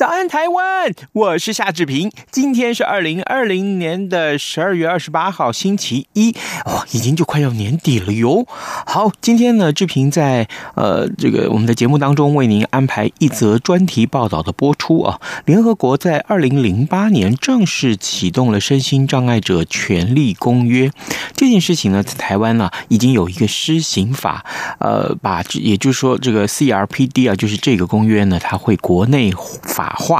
早安，台湾！我是夏志平。今天是二零二零年的十二月二十八号，星期一，哦，已经就快要年底了哟。好，今天呢，志平在呃这个我们的节目当中为您安排一则专题报道的播出啊。联合国在二零零八年正式启动了身心障碍者权利公约，这件事情呢，在台湾呢已经有一个施行法，呃，把也就是说这个 CRPD 啊，就是这个公约呢，它会国内法化。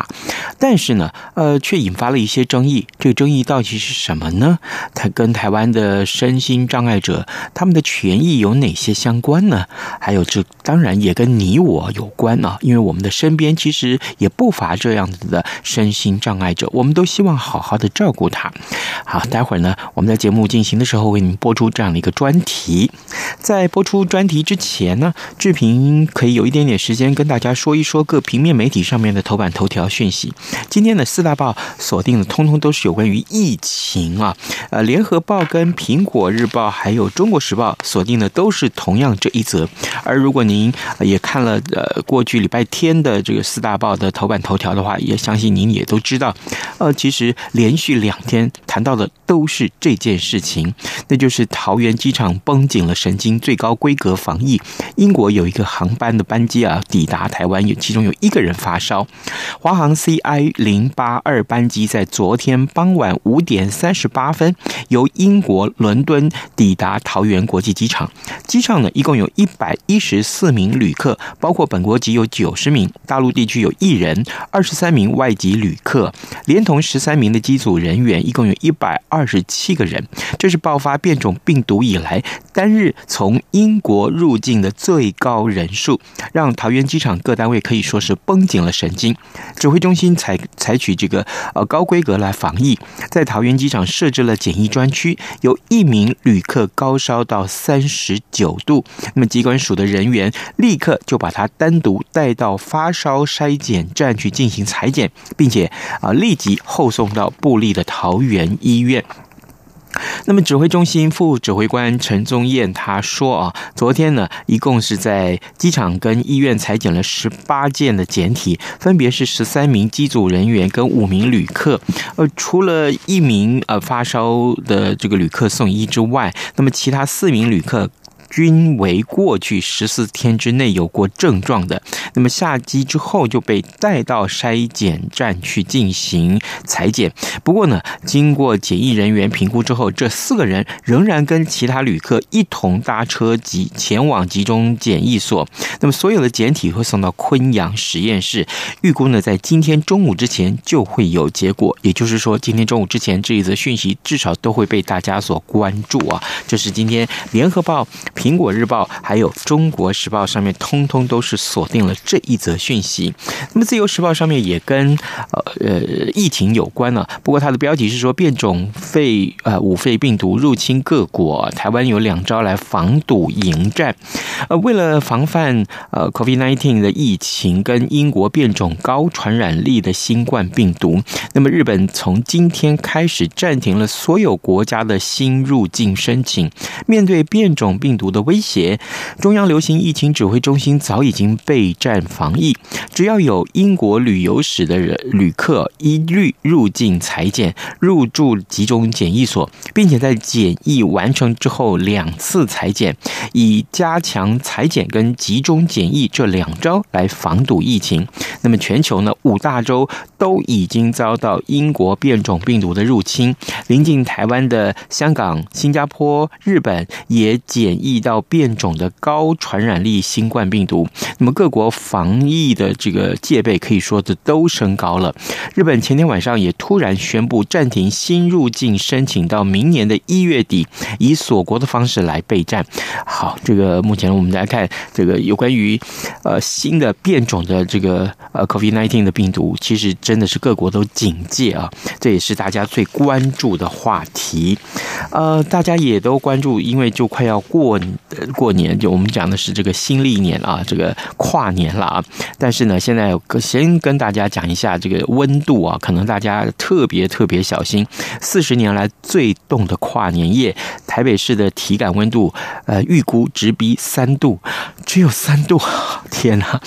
但是呢，呃，却引发了一些争议。这个争议到底是什么呢？它跟台湾的身心障碍者他们的权益有哪些相关呢？还有，这当然也跟你我有关啊，因为我们的身边其实也不乏这样子的身心障碍者，我们都希望好好的照顾他。好，待会儿呢，我们在节目进行的时候为您播出这样的一个专题。在播出专题之前呢，志平可以有一点点时间跟大家说一说各平面媒体上面的头版头条讯息。今天的四大报锁定的通通都是有关于疫情啊。呃，联合报跟苹果日报还有中国时报锁定的都是同样这一则。而如果您也看了呃过去礼拜天的这个四大报的头版头条的话，也相信您也都知道，呃，其实连续两天谈到的都是这件事情，那就是桃园机场绷紧了神经，最高规格防疫。英国有一个航班的班机啊抵达台湾，有其中有一个人发烧。华华航 CI 零八二班机在昨天傍晚五点三十八分由英国伦敦抵达桃园国际机场。机上呢，一共有一百一十四名旅客，包括本国籍有九十名，大陆地区有一人，二十三名外籍旅客，连同十三名的机组人员，一共有一百二十七个人。这是爆发变种病毒以来单日从英国入境的最高人数，让桃园机场各单位可以说是绷紧了神经。指挥中心采采取这个呃高规格来防疫，在桃园机场设置了检疫专区，有一名旅客高烧到三十九度，那么机关署的人员立刻就把他单独带到发烧筛检站去进行裁剪，并且啊立即后送到布立的桃园医院。那么，指挥中心副指挥官陈宗彦他说啊，昨天呢，一共是在机场跟医院采检了十八件的检体，分别是十三名机组人员跟五名旅客。呃，除了一名呃发烧的这个旅客送医之外，那么其他四名旅客。均为过去十四天之内有过症状的，那么下机之后就被带到筛检站去进行采检。不过呢，经过检疫人员评估之后，这四个人仍然跟其他旅客一同搭车及前往集中检疫所。那么所有的检体会送到昆阳实验室，预估呢在今天中午之前就会有结果。也就是说，今天中午之前这一则讯息至少都会被大家所关注啊。这是今天联合报。苹果日报还有中国时报上面通通都是锁定了这一则讯息。那么自由时报上面也跟呃呃疫情有关了，不过它的标题是说变种肺呃五肺病毒入侵各国，台湾有两招来防堵迎战。呃，为了防范呃 COVID-19 的疫情跟英国变种高传染力的新冠病毒，那么日本从今天开始暂停了所有国家的新入境申请。面对变种病毒的威胁，中央流行疫情指挥中心早已经备战防疫，只要有英国旅游史的人旅客，一律入境裁剪、入住集中检疫所，并且在检疫完成之后两次裁剪，以加强裁剪跟集中检疫这两招来防堵疫情。那么全球呢，五大洲都已经遭到英国变种病毒的入侵，临近台湾的香港、新加坡、日本也检疫。到变种的高传染力新冠病毒，那么各国防疫的这个戒备可以说的都升高了。日本前天晚上也突然宣布暂停新入境申请到明年的一月底，以锁国的方式来备战。好，这个目前我们来看这个有关于呃新的变种的这个呃 COVID-19 的病毒，其实真的是各国都警戒啊，这也是大家最关注的话题。呃，大家也都关注，因为就快要过过年，就我们讲的是这个新历年啊，这个跨年了啊。但是呢，现在先跟大家讲一下这个温度啊，可能大家特别特别小心。四十年来最冻的跨年夜，台北市的体感温度呃预估直逼三度，只有三度，天哪！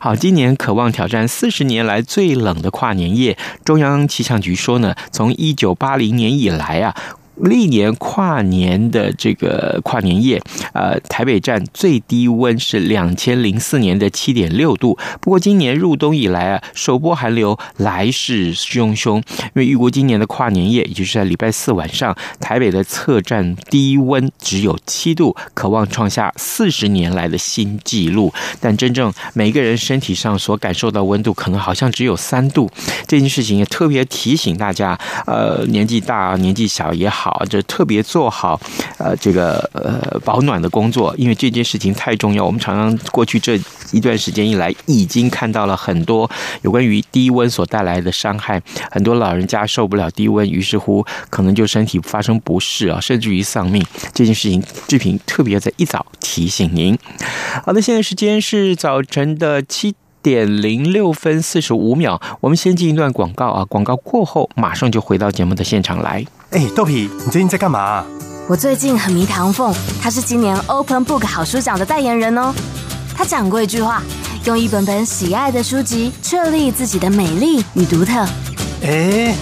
好，今年渴望挑战四十年来最冷的跨年夜。中央气象局说呢，从一九八零年以来啊。历年跨年的这个跨年夜，呃，台北站最低温是两千零四年的七点六度。不过今年入冬以来啊，首波寒流来势汹汹，因为预估今年的跨年夜，也就是在礼拜四晚上，台北的测站低温只有七度，可望创下四十年来的新纪录。但真正每个人身体上所感受到温度，可能好像只有三度。这件事情也特别提醒大家，呃，年纪大、年纪小也好。好，就特别做好，呃，这个呃保暖的工作，因为这件事情太重要。我们常常过去这一段时间以来，已经看到了很多有关于低温所带来的伤害，很多老人家受不了低温，于是乎可能就身体发生不适啊，甚至于丧命。这件事情，志平特别在一早提醒您。好的，现在时间是早晨的七点零六分四十五秒，我们先进一段广告啊，广告过后马上就回到节目的现场来。哎，豆皮，你最近在干嘛？我最近很迷唐凤，他是今年 Open Book 好书奖的代言人哦。他讲过一句话：用一本本喜爱的书籍，确立自己的美丽与独特。哎，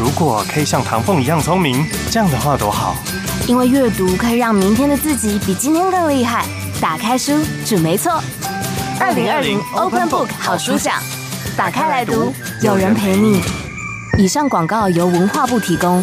如果可以像唐凤一样聪明，这样的话多好。因为阅读可以让明天的自己比今天更厉害。打开书，准没错。二零二零 Open Book 好书奖，打开来读，有人陪你。以上广告由文化部提供。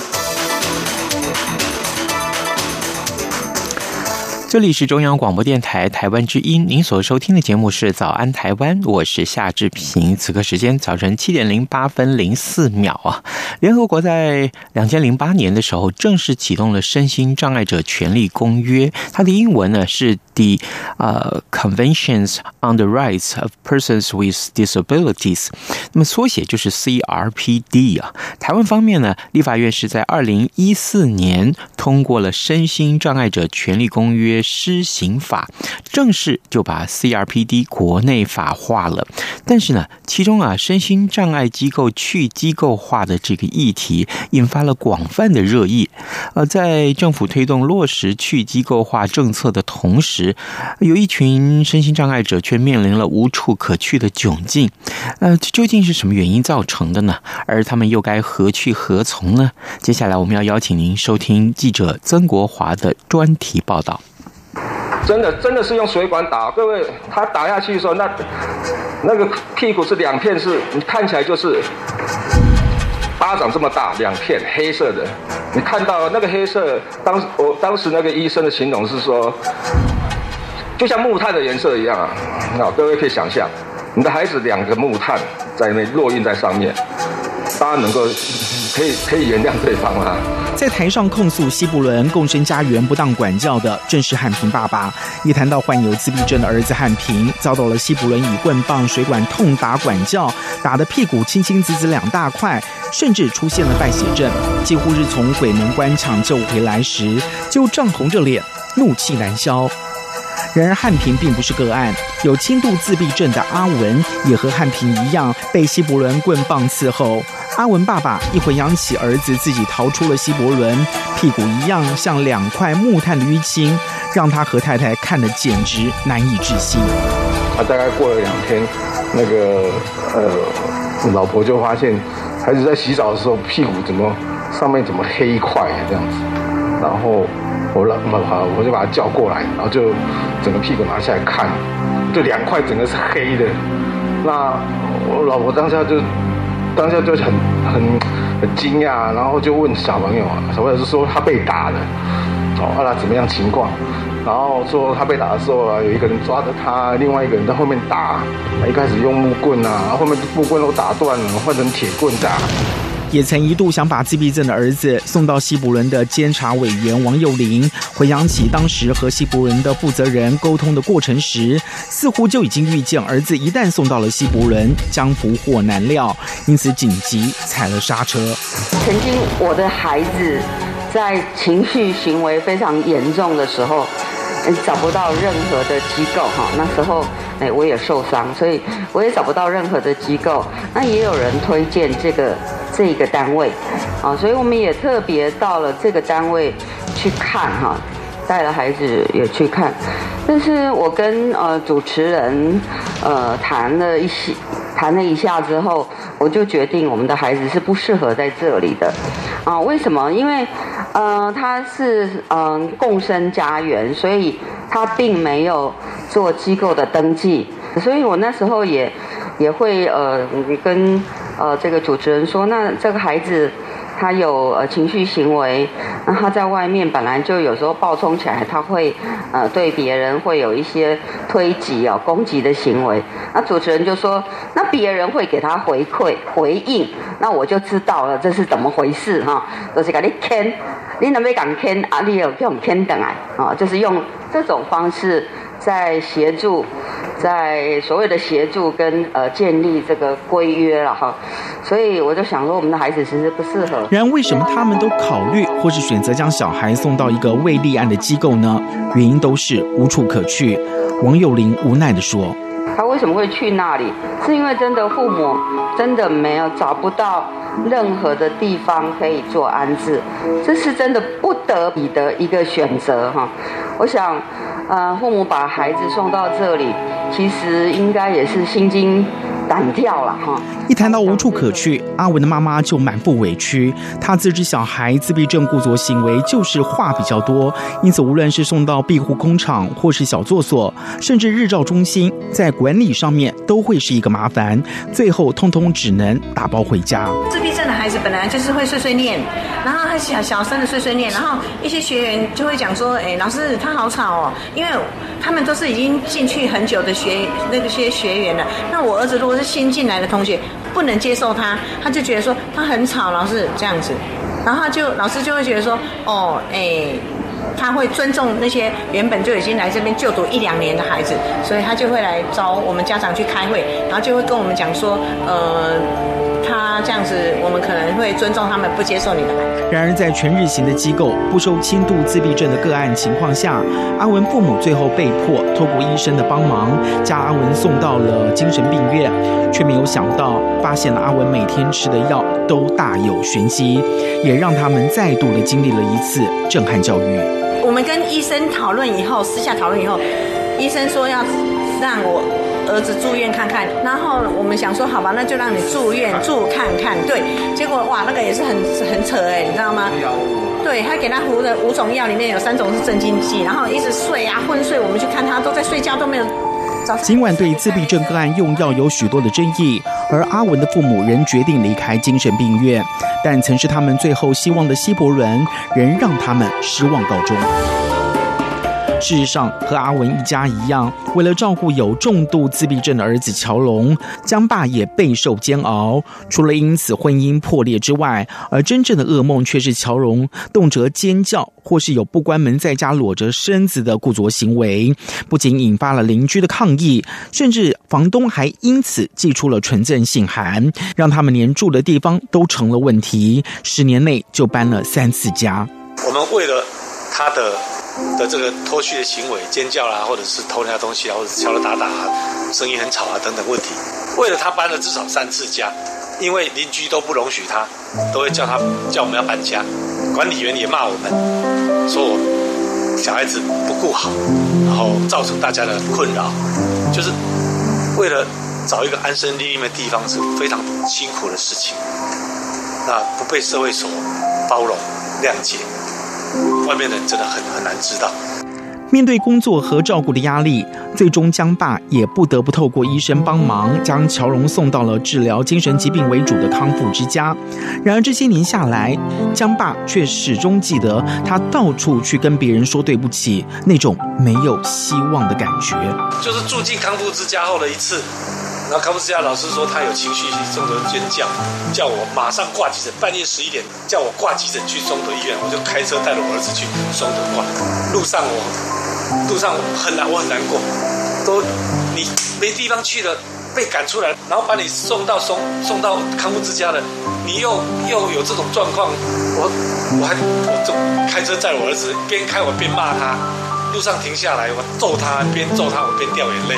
这里是中央广播电台台湾之音，您所收听的节目是《早安台湾》，我是夏志平。此刻时间早晨七点零八分零四秒啊！联合国在两千零八年的时候正式启动了身心障碍者权利公约，它的英文呢是 The uh, Conventions on the Rights of Persons with Disabilities，那么缩写就是 CRPD 啊。台湾方面呢，立法院是在二零一四年通过了身心障碍者权利公约。施行法正式就把 CRPD 国内法化了，但是呢，其中啊，身心障碍机构去机构化的这个议题引发了广泛的热议。呃，在政府推动落实去机构化政策的同时，有一群身心障碍者却面临了无处可去的窘境。呃，究竟是什么原因造成的呢？而他们又该何去何从呢？接下来我们要邀请您收听记者曾国华的专题报道。真的，真的是用水管打，各位，他打下去的时候，那那个屁股是两片是，你看起来就是巴掌这么大，两片黑色的。你看到那个黑色，当我当时那个医生的形容是说，就像木炭的颜色一样啊。那各位可以想象，你的孩子两个木炭在那烙印在上面，大家能够可以可以原谅对方吗？在台上控诉西伯伦共生家园不当管教的，正是汉平爸爸。一谈到患有自闭症的儿子汉平，遭到了西伯伦以棍棒、水管痛打管教，打得屁股青青紫紫两大块，甚至出现了败血症，几乎是从鬼门关抢救回来时就涨红着脸，怒气难消。然而汉平并不是个案，有轻度自闭症的阿文也和汉平一样被西伯伦棍棒伺候。阿文爸爸一回想起儿子自己逃出了西伯伦，屁股一样像两块木炭的淤青，让他和太太看得简直难以置信。啊，大概过了两天，那个呃，老婆就发现孩子在洗澡的时候屁股怎么上面怎么黑一块这样子，然后我老好，我就把他叫过来，然后就整个屁股拿下来看，就两块整个是黑的。那我老婆当下就当下就很很很惊讶，然后就问小朋友啊，小朋友就说他被打了，哦，那怎么样情况？然后说他被打的时候啊，有一个人抓着他，另外一个人在后面打，一开始用木棍啊，后面木棍都打断了，换成铁棍打。也曾一度想把自闭症的儿子送到西伯伦的监察委员王幼龄，回想起当时和西伯伦的负责人沟通的过程时，似乎就已经预见儿子一旦送到了西伯伦，将福祸难料，因此紧急踩了刹车。曾经我的孩子在情绪行为非常严重的时候，找不到任何的机构哈，那时候哎我也受伤，所以我也找不到任何的机构。那也有人推荐这个。这个单位，啊，所以我们也特别到了这个单位去看哈，带了孩子也去看，但是我跟呃主持人呃谈了一些，谈了一下之后，我就决定我们的孩子是不适合在这里的，啊，为什么？因为呃他是嗯、共生家园，所以他并没有做机构的登记，所以我那时候也也会呃跟。呃，这个主持人说，那这个孩子他有呃情绪行为，那他在外面本来就有时候暴冲起来，他会呃对别人会有一些推挤啊、攻击的行为。那主持人就说，那别人会给他回馈回应，那我就知道了这是怎么回事哈，就是给你牵，你能不能敢牵啊？你有这种牵等来啊？就是用这种方式在协助。在所谓的协助跟呃建立这个规约了哈，所以我就想说，我们的孩子其实不适合。然而，为什么他们都考虑或是选择将小孩送到一个未立案的机构呢？原因都是无处可去。王友玲无奈地说：“他为什么会去那里？是因为真的父母真的没有找不到任何的地方可以做安置，这是真的不得已的一个选择哈。我想。”呃，父母把孩子送到这里，其实应该也是心惊胆跳了哈。一谈到无处可去，阿文的妈妈就满腹委屈。她自知小孩自闭症故作行为就是话比较多，因此无论是送到庇护工厂，或是小作所，甚至日照中心，在管理上面都会是一个麻烦。最后，通通只能打包回家。自闭症的孩子本来就是会碎碎念，然后他小小声的碎碎念，然后一些学员就会讲说：“哎，老师他好吵哦。”因为他们都是已经进去很久的学那个些学员了。那我儿子如果新进来的同学。不能接受他，他就觉得说他很吵，老师这样子，然后就老师就会觉得说，哦，哎，他会尊重那些原本就已经来这边就读一两年的孩子，所以他就会来找我们家长去开会，然后就会跟我们讲说，呃。他这样子，我们可能会尊重他们，不接受你的孩子。然而，在全日型的机构不收轻度自闭症的个案情况下，阿文父母最后被迫透过医生的帮忙，将阿文送到了精神病院，却没有想到，发现了阿文每天吃的药都大有玄机，也让他们再度的经历了一次震撼教育。我们跟医生讨论以后，私下讨论以后，医生说要让我。儿子住院看看，然后我们想说，好吧，那就让你住院住看看。对，结果哇，那个也是很很扯哎，你知道吗？对，他给他服的五种药里面有三种是镇静剂，然后一直睡啊昏睡，我们去看他都在睡觉，都没有。尽管对自闭症个案用药有许多的争议，而阿文的父母仍决定离开精神病院，但曾是他们最后希望的西伯伦，仍让他们失望告终。事实上，和阿文一家一样，为了照顾有重度自闭症的儿子乔龙，江爸也备受煎熬。除了因此婚姻破裂之外，而真正的噩梦却是乔龙动辄尖叫，或是有不关门在家裸着身子的故作行为，不仅引发了邻居的抗议，甚至房东还因此寄出了存证信函，让他们连住的地方都成了问题。十年内就搬了三次家。我们为了他的。的这个脱序的行为，尖叫啦，或者是偷人家东西啊，或者是敲锣打打啊，声音很吵啊等等问题，为了他搬了至少三次家，因为邻居都不容许他，都会叫他叫我们要搬家，管理员也骂我们，说我小孩子不顾好，然后造成大家的困扰，就是为了找一个安身立命的地方是非常辛苦的事情，那不被社会所包容谅解，外面的人真的很很难知道。面对工作和照顾的压力，最终江爸也不得不透过医生帮忙，将乔荣送到了治疗精神疾病为主的康复之家。然而这些年下来，江爸却始终记得他到处去跟别人说对不起，那种没有希望的感觉。就是住进康复之家后的一次，然后康复之家老师说他有情绪性松德尖叫，叫我马上挂急诊，半夜十一点叫我挂急诊去松德医院，我就开车带着我儿子去松德挂。路上我。路上我很难，我很难过，都你没地方去了，被赶出来，然后把你送到送送到康复之家了，你又又有这种状况，我我还我就开车载我儿子，边开我边骂他，路上停下来我揍他，边揍他我边掉眼泪，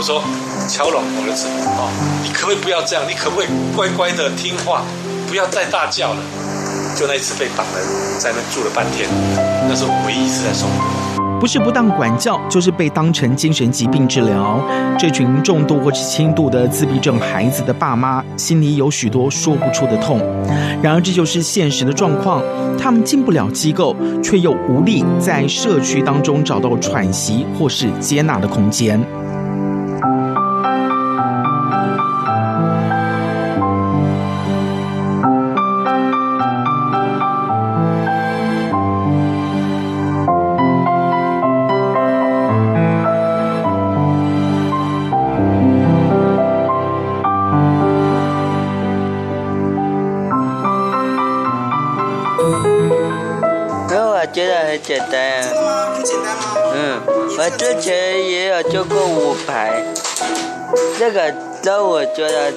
我说乔龙我的子哦，你可不可以不要这样？你可不可以乖乖的听话，不要再大叫了？就那一次被绑了，在那住了半天，那是我唯一一次在松德。不是不当管教，就是被当成精神疾病治疗。这群重度或是轻度的自闭症孩子的爸妈，心里有许多说不出的痛。然而，这就是现实的状况。他们进不了机构，却又无力在社区当中找到喘息或是接纳的空间。简单，嗯，我之前也有做过五排，那个让我觉得。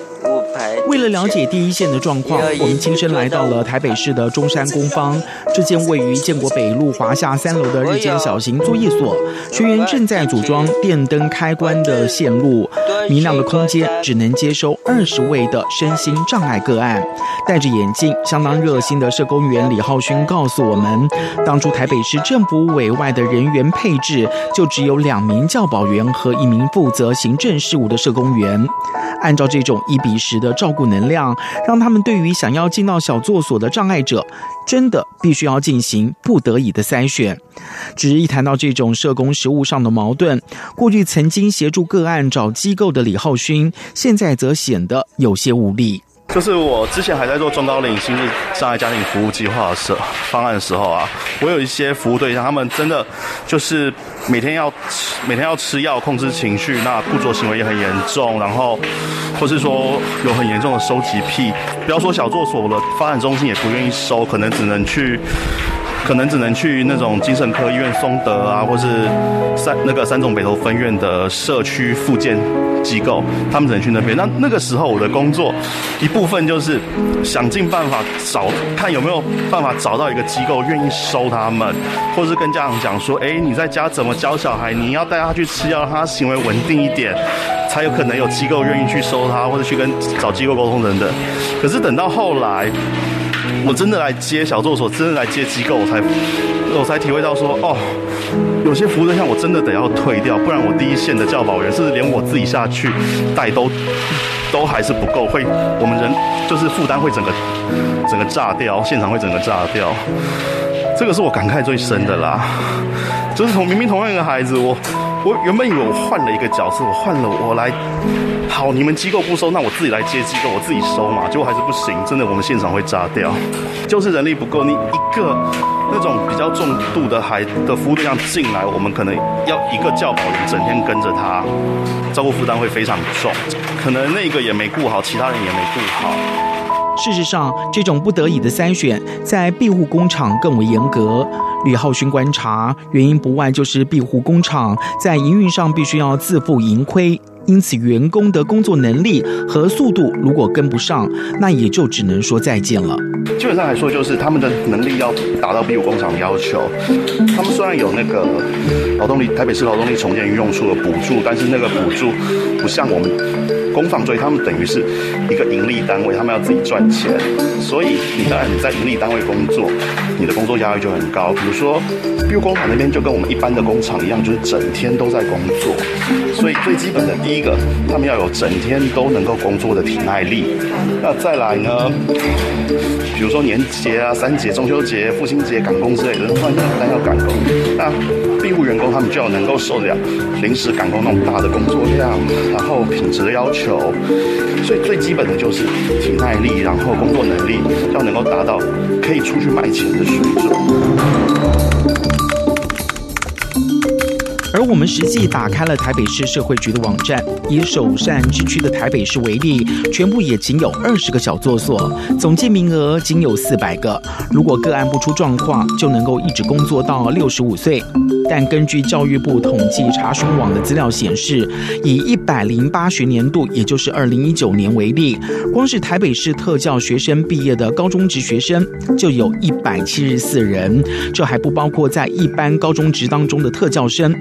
为了了解第一线的状况，我们亲身来到了台北市的中山工坊，这间位于建国北路华夏三楼的日间小型作业所，学员正在组装电灯开关的线路。明亮的空间只能接收二十位的身心障碍个案。戴着眼镜、相当热心的社工员李浩勋告诉我们，当初台北市政府委外的人员配置就只有两名教保员和一名负责行政事务的社工员。按照这种一比十的照顾能量，让他们对于想要进到小作所的障碍者，真的必须要进行不得已的筛选。只是一谈到这种社工实务上的矛盾，过去曾经协助个案找机构的李浩勋，现在则显得有些无力。就是我之前还在做中高龄心智障碍家庭服务计划的时候方案的时候啊，我有一些服务对象，他们真的就是每天要吃每天要吃药控制情绪，那不作行为也很严重，然后或是说有很严重的收集癖，不要说小作所了，发展中心也不愿意收，可能只能去。可能只能去那种精神科医院松德啊，或是三那个三种北投分院的社区复健机构，他们只能去那边。那那个时候我的工作一部分就是想尽办法找看有没有办法找到一个机构愿意收他们，或是跟家长讲说，哎，你在家怎么教小孩？你要带他去吃药，让他行为稳定一点，才有可能有机构愿意去收他，或者去跟找机构沟通等等。可是等到后来。我真的来接小作所，真的来接机构，我才我才体会到说，哦，有些服务对象我真的得要退掉，不然我第一线的教保员，甚至连我自己下去带都都还是不够，会我们人就是负担会整个整个炸掉，现场会整个炸掉。这个是我感慨最深的啦，就是从明明同样一个孩子，我我原本以为我换了一个角色，我换了我来。好，你们机构不收，那我自己来接机构，我自己收嘛。结果还是不行，真的，我们现场会炸掉，就是人力不够。你一个那种比较重度的孩的服务对象进来，我们可能要一个教保员整天跟着他，照顾负担会非常重。可能那个也没顾好，其他人也没顾好。事实上，这种不得已的筛选，在庇护工厂更为严格。李浩勋观察，原因不外就是庇护工厂在营运上必须要自负盈亏。因此，员工的工作能力和速度如果跟不上，那也就只能说再见了。基本上来说，就是他们的能力要达到 B 五工厂的要求。他们虽然有那个劳动力台北市劳动力重建运用处的补助，但是那个补助不像我们工坊，所以他们等于是一个盈利单位，他们要自己赚钱。所以你当然你在盈利单位工作，你的工作压力就很高。比如说，比如工厂那边就跟我们一般的工厂一样，就是整天都在工作。所以最基本的第一个，他们要有整天都能够工作的体耐力。那再来呢，比如说年节啊、三节、中秋节、父亲节赶工之类的，突然间单要赶工，那庇护员工他们就要能够受得了临时赶工那种大的工作量，然后品质的要求。所以最基本的就是体耐力，然后工作能力要能够达到可以出去卖钱的水准。而我们实际打开了台北市社会局的网站，以首善之区的台北市为例，全部也仅有二十个小作所，总计名额仅有四百个。如果个案不出状况，就能够一直工作到六十五岁。但根据教育部统计查询网的资料显示，以一百零八学年度，也就是二零一九年为例，光是台北市特教学生毕业的高中职学生就有一百七十四人，这还不包括在一般高中职当中的特教生。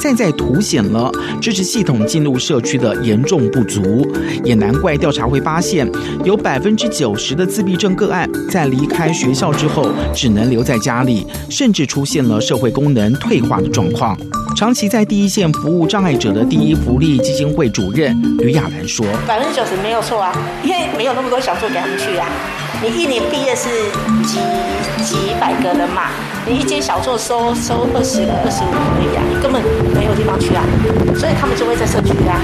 再再凸显了支持系统进入社区的严重不足，也难怪调查会发现，有百分之九十的自闭症个案在离开学校之后，只能留在家里，甚至出现了社会功能退化的状况。长期在第一线服务障碍者的第一福利基金会主任吕雅兰说：“百分之九十没有错啊，因为没有那么多小作给他们去啊。你一年毕业是几几百个人嘛？你一间小作收收二十个、二十五个而已啊，你根本没有地方去啊，所以他们就会在社区啊。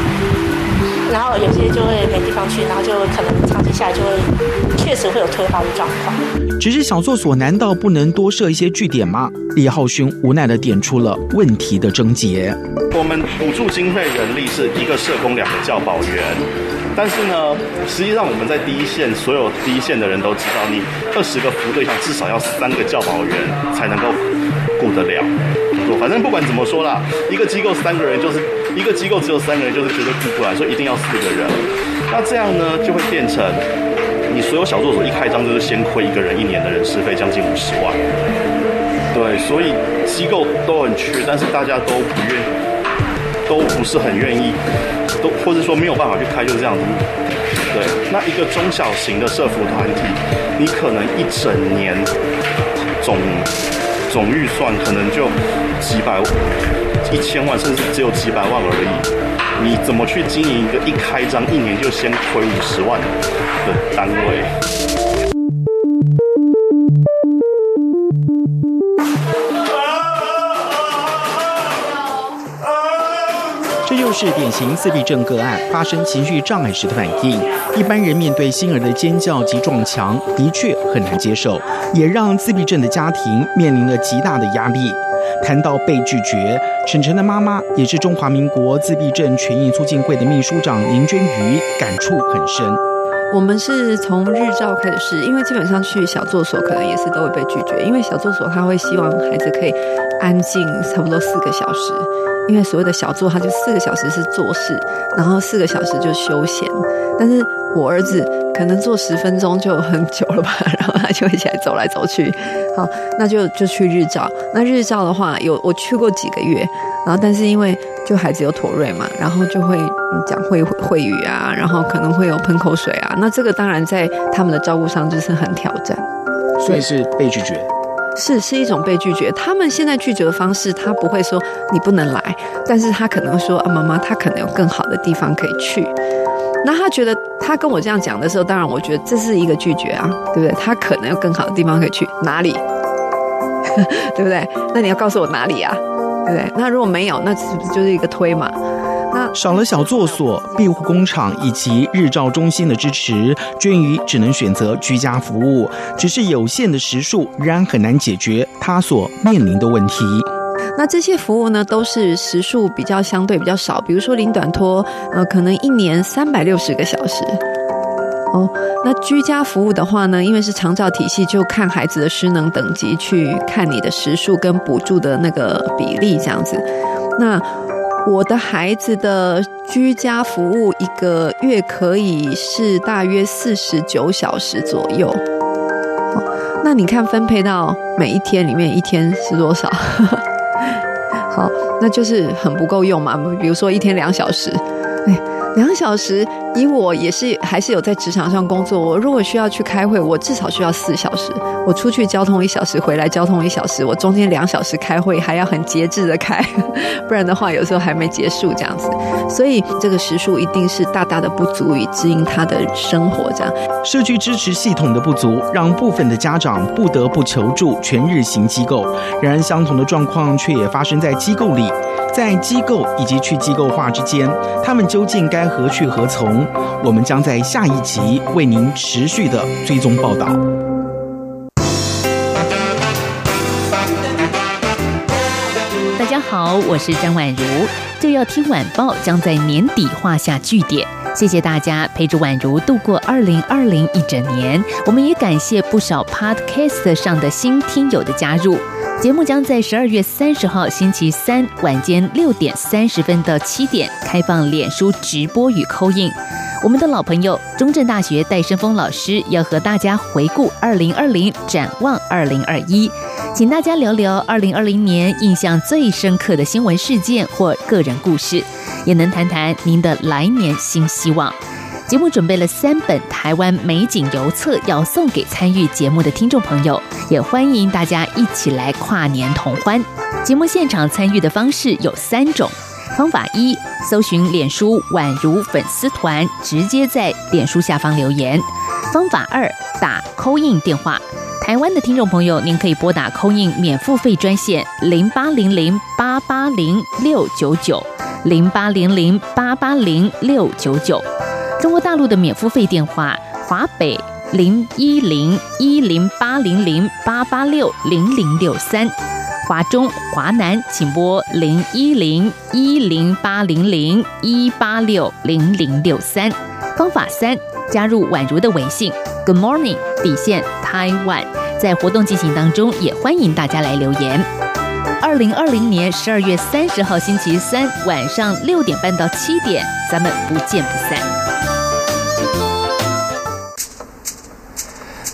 然后有些就会没地方去，然后就可能长期下来就会确实会有退化的状况。”只是小作所难道不能多设一些据点吗？李浩勋无奈的点出了问题的症结。我们补助经费人力是一个社工，两个教保员，但是呢，实际上我们在第一线，所有第一线的人都知道，你二十个服务对象至少要三个教保员才能够顾得了。反正不管怎么说啦，一个机构三个人就是一个机构只有三个人就是绝对顾不来，所以一定要四个人。那这样呢，就会变成。你所有小作所一开张就是先亏一个人一年的人事费将近五十万，对，所以机构都很缺，但是大家都不愿，都不是很愿意，都或者说没有办法去开，就是这样子。对，那一个中小型的社服团体，你可能一整年总总预算可能就几百、一千万，甚至只有几百万而已。你怎么去经营一个一开张一年就先亏五十万的单位？是典型自闭症个案发生情绪障碍时的反应。一般人面对星儿的尖叫及撞墙，的确很难接受，也让自闭症的家庭面临了极大的压力。谈到被拒绝，晨晨的妈妈也是中华民国自闭症权益促进会的秘书长林娟瑜，感触很深。我们是从日照开始试，因为基本上去小作所可能也是都会被拒绝，因为小作所他会希望孩子可以安静差不多四个小时，因为所谓的小作，他就四个小时是做事，然后四个小时就休闲，但是。我儿子可能坐十分钟就很久了吧，然后他就会起来走来走去。好，那就就去日照。那日照的话，有我去过几个月，然后但是因为就孩子有妥瑞嘛，然后就会讲会会语啊，然后可能会有喷口水啊。那这个当然在他们的照顾上就是很挑战。所以是被拒绝，是是一种被拒绝。他们现在拒绝的方式，他不会说你不能来，但是他可能说啊，妈妈，他可能有更好的地方可以去。那他觉得，他跟我这样讲的时候，当然我觉得这是一个拒绝啊，对不对？他可能有更好的地方可以去，哪里？对不对？那你要告诉我哪里啊？对不对？那如果没有，那是不是就是一个推嘛？那少了小作所、庇护工厂以及日照中心的支持，娟瑜只能选择居家服务，只是有限的时数，仍然很难解决他所面临的问题。那这些服务呢，都是时数比较相对比较少，比如说零短托，呃，可能一年三百六十个小时。哦，那居家服务的话呢，因为是长照体系，就看孩子的失能等级去看你的时数跟补助的那个比例这样子。那我的孩子的居家服务一个月可以是大约四十九小时左右。好，那你看分配到每一天里面，一天是多少？好，那就是很不够用嘛。比如说一天两小时，哎，两小时以我也是还是有在职场上工作，我如果需要去开会，我至少需要四小时。我出去交通一小时，回来交通一小时，我中间两小时开会还要很节制的开，不然的话有时候还没结束这样子。所以这个时数一定是大大的不足以支应他的生活这样。社区支持系统的不足，让部分的家长不得不求助全日型机构。然而，相同的状况却也发生在机构里。在机构以及去机构化之间，他们究竟该何去何从？我们将在下一集为您持续的追踪报道。大家好，我是张婉如。就要听晚报将在年底画下句点，谢谢大家陪着婉如度过二零二零一整年。我们也感谢不少 Podcast 上的新听友的加入。节目将在十二月三十号星期三晚间六点三十分到七点开放脸书直播与扣印。我们的老朋友中正大学戴胜峰老师要和大家回顾二零二零，展望二零二一，请大家聊聊二零二零年印象最深刻的新闻事件或个人故事，也能谈谈您的来年新希望。节目准备了三本台湾美景游册，要送给参与节目的听众朋友，也欢迎大家一起来跨年同欢。节目现场参与的方式有三种：方法一，搜寻脸书宛如粉丝团，直接在脸书下方留言；方法二，打 call in 电话。台湾的听众朋友，您可以拨打 call in 免付费专线零八零零八八零六九九零八零零八八零六九九。中国大陆的免付费电话：华北零一零一零八零零八八六零零六三；华中、华南请拨零一零一零八零零一八六零零六三。方法三：加入宛如的微信，Good morning 底线 Taiwan，在活动进行当中，也欢迎大家来留言。二零二零年十二月三十号星期三晚上六点半到七点，咱们不见不散。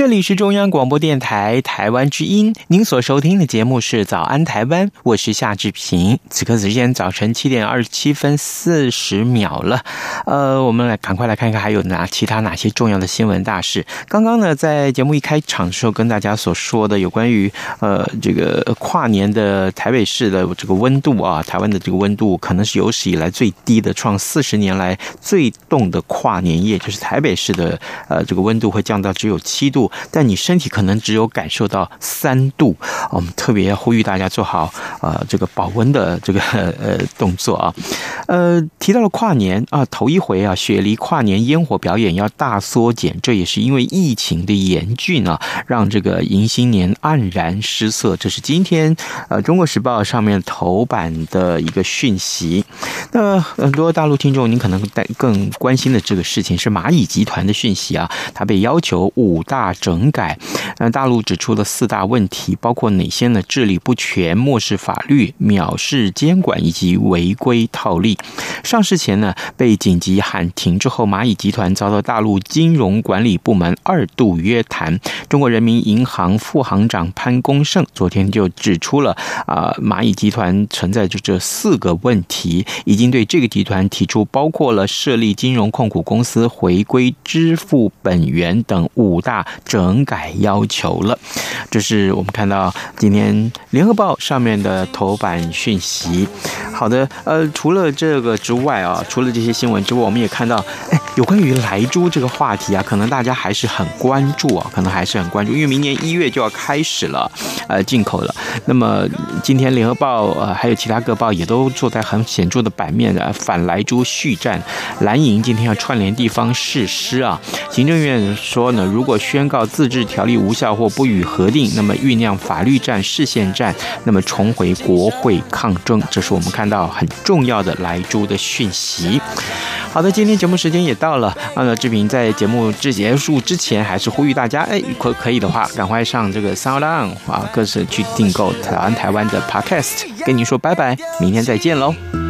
这里是中央广播电台台湾之音，您所收听的节目是《早安台湾》，我是夏志平。此刻时间早晨七点二十七分四十秒了，呃，我们来赶快来看看还有哪其他哪些重要的新闻大事。刚刚呢，在节目一开场的时候，跟大家所说的有关于呃这个跨年的台北市的这个温度啊，台湾的这个温度可能是有史以来最低的，创四十年来最冻的跨年夜，就是台北市的呃这个温度会降到只有七度。但你身体可能只有感受到三度，我们特别呼吁大家做好呃这个保温的这个呃动作啊。呃，提到了跨年啊，头一回啊，雪梨跨年烟火表演要大缩减，这也是因为疫情的严峻啊，让这个迎新年黯然失色。这是今天呃《中国时报》上面头版的一个讯息。那很多大陆听众，您可能带更关心的这个事情是蚂蚁集团的讯息啊，它被要求五大。整改，那大陆指出了四大问题，包括哪些呢？治理不全、漠视法律、藐视监管以及违规套利。上市前呢，被紧急喊停之后，蚂蚁集团遭到大陆金融管理部门二度约谈。中国人民银行副行长潘功胜昨天就指出了啊，蚂蚁集团存在着这四个问题，已经对这个集团提出包括了设立金融控股公司、回归支付本源等五大。整改要求了，这是我们看到今天联合报上面的头版讯息。好的，呃，除了这这个之外啊，除了这些新闻之外，我们也看到，哎，有关于莱猪这个话题啊，可能大家还是很关注啊，可能还是很关注，因为明年一月就要开始了，呃，进口了。那么今天联合报呃还有其他各报也都坐在很显著的版面的反莱猪续战，蓝营今天要串联地方誓师啊，行政院说呢，如果宣告。自治条例无效或不予核定，那么酝酿法律战、视线战，那么重回国会抗争，这是我们看到很重要的白猪的讯息。好的，今天节目时间也到了，那志平在节目至结束之前，还是呼吁大家，哎，可可以的话，赶快上这个 SoundOn 啊，各自去订购台湾台湾的 Podcast，跟您说拜拜，明天再见喽。